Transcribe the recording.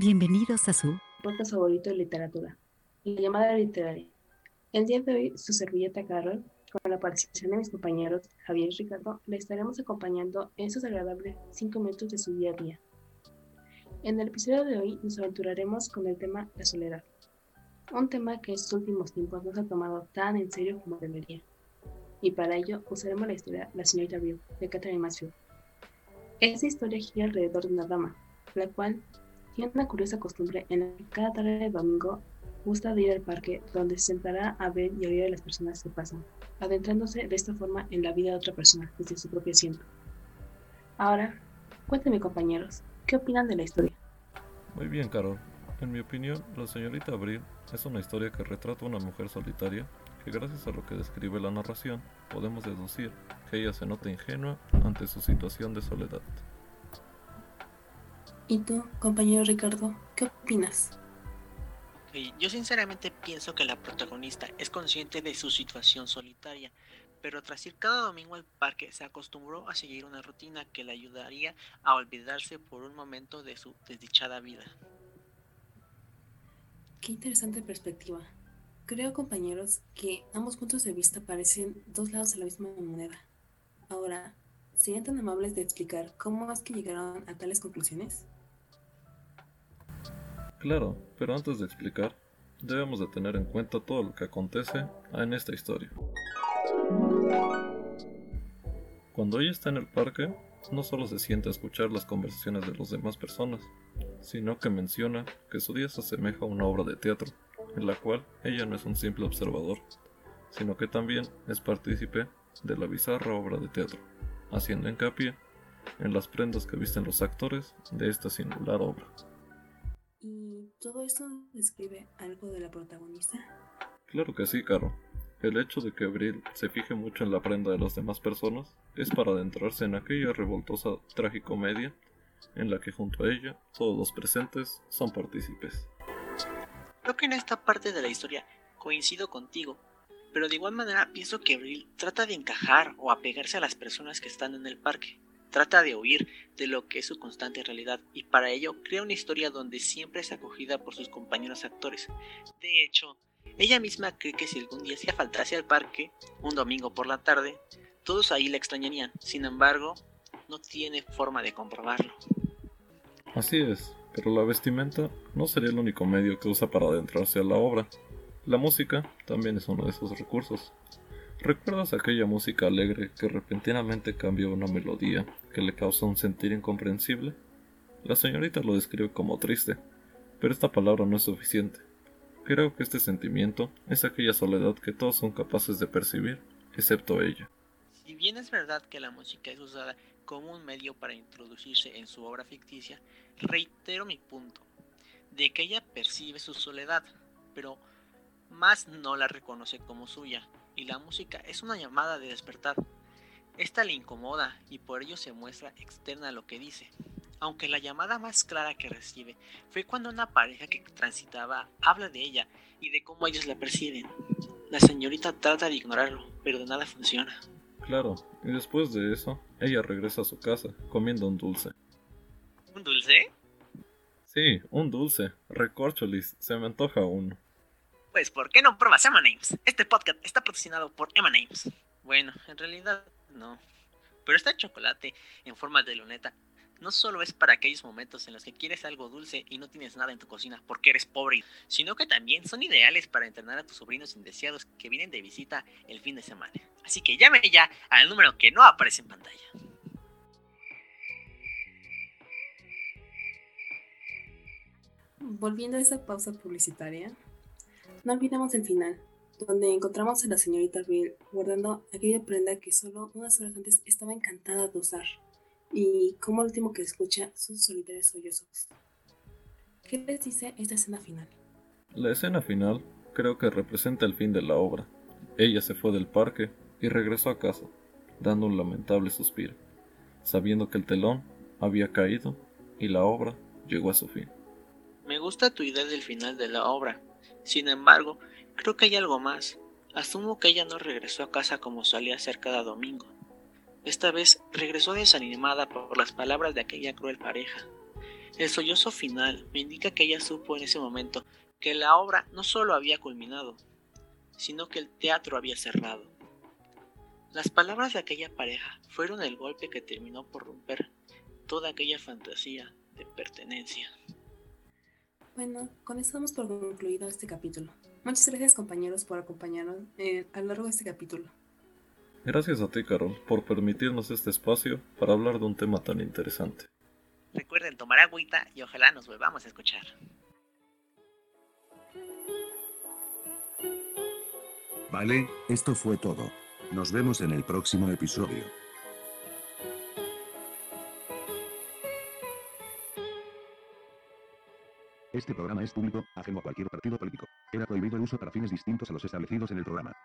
Bienvenidos a su podcast favorito de literatura, la llamada literaria. El día de hoy, su servilleta Carol, con la participación de mis compañeros Javier y Ricardo, le estaremos acompañando en esos agradables cinco minutos de su día a día. En el episodio de hoy nos aventuraremos con el tema la soledad, un tema que en estos últimos tiempos no se ha tomado tan en serio como debería. Y para ello usaremos la historia La señorita Bill de Catherine Mansfield. Esta historia gira alrededor de una dama, la cual tiene una curiosa costumbre en la que cada tarde de domingo gusta de ir al parque donde se sentará a ver y oír a las personas que pasan, adentrándose de esta forma en la vida de otra persona desde su propio asiento. Ahora, cuéntenme compañeros, ¿qué opinan de la historia? Muy bien, Carol. En mi opinión, La señorita Abril es una historia que retrata a una mujer solitaria que gracias a lo que describe la narración podemos deducir que ella se nota ingenua ante su situación de soledad. ¿Y tú, compañero Ricardo, qué opinas? Yo sinceramente pienso que la protagonista es consciente de su situación solitaria, pero tras ir cada domingo al parque se acostumbró a seguir una rutina que le ayudaría a olvidarse por un momento de su desdichada vida. Qué interesante perspectiva. Creo, compañeros, que ambos puntos de vista parecen dos lados de la misma moneda. Ahora, ¿serían tan amables de explicar cómo es que llegaron a tales conclusiones? Claro, pero antes de explicar, debemos de tener en cuenta todo lo que acontece en esta historia. Cuando ella está en el parque, no solo se siente a escuchar las conversaciones de las demás personas, sino que menciona que su día se asemeja a una obra de teatro, en la cual ella no es un simple observador, sino que también es partícipe de la bizarra obra de teatro, haciendo hincapié en las prendas que visten los actores de esta singular obra. ¿Y todo esto describe algo de la protagonista? Claro que sí, Caro. El hecho de que Abril se fije mucho en la prenda de las demás personas es para adentrarse en aquella revoltosa tragicomedia en la que junto a ella todos los presentes son partícipes. Creo que en esta parte de la historia coincido contigo, pero de igual manera pienso que Abril trata de encajar o apegarse a las personas que están en el parque. Trata de huir de lo que es su constante realidad y para ello crea una historia donde siempre es acogida por sus compañeros actores. De hecho, ella misma cree que si algún día se faltase al parque, un domingo por la tarde, todos ahí la extrañarían. Sin embargo, no tiene forma de comprobarlo. Así es, pero la vestimenta no sería el único medio que usa para adentrarse a la obra. La música también es uno de esos recursos. ¿Recuerdas aquella música alegre que repentinamente cambia una melodía que le causa un sentir incomprensible? La señorita lo describe como triste, pero esta palabra no es suficiente. Creo que este sentimiento es aquella soledad que todos son capaces de percibir, excepto ella. Si bien es verdad que la música es usada como un medio para introducirse en su obra ficticia, reitero mi punto, de que ella percibe su soledad, pero más no la reconoce como suya, y la música es una llamada de despertar. Esta le incomoda y por ello se muestra externa a lo que dice. Aunque la llamada más clara que recibe fue cuando una pareja que transitaba habla de ella y de cómo ellos la perciben. La señorita trata de ignorarlo, pero de nada funciona. Claro, y después de eso, ella regresa a su casa comiendo un dulce. ¿Un dulce? Sí, un dulce. Recorcholis, se me antoja uno. Pues, ¿por qué no pruebas M&M's? Este podcast está patrocinado por M&M's. Bueno, en realidad no. Pero este chocolate en forma de luneta no solo es para aquellos momentos en los que quieres algo dulce y no tienes nada en tu cocina porque eres pobre, sino que también son ideales para entrenar a tus sobrinos indeseados que vienen de visita el fin de semana. Así que llame ya al número que no aparece en pantalla. Volviendo a esa pausa publicitaria, no olvidemos el final, donde encontramos a la señorita Bill guardando aquella prenda que solo unas horas antes estaba encantada de usar, y como el último que escucha sus solitarios sollozos. ¿Qué les dice esta escena final? La escena final creo que representa el fin de la obra. Ella se fue del parque y regresó a casa, dando un lamentable suspiro, sabiendo que el telón había caído y la obra llegó a su fin. Me gusta tu idea del final de la obra, sin embargo, Creo que hay algo más. Asumo que ella no regresó a casa como solía hacer cada domingo. Esta vez regresó desanimada por las palabras de aquella cruel pareja. El sollozo final me indica que ella supo en ese momento que la obra no solo había culminado, sino que el teatro había cerrado. Las palabras de aquella pareja fueron el golpe que terminó por romper toda aquella fantasía de pertenencia. Bueno, con eso damos por concluido este capítulo. Muchas gracias compañeros por acompañarnos eh, a lo largo de este capítulo. Gracias a ti, Carol, por permitirnos este espacio para hablar de un tema tan interesante. Recuerden tomar agüita y ojalá nos volvamos a escuchar. Vale, esto fue todo. Nos vemos en el próximo episodio. Este programa es público, ajeno a cualquier partido político. Era prohibido el uso para fines distintos a los establecidos en el programa.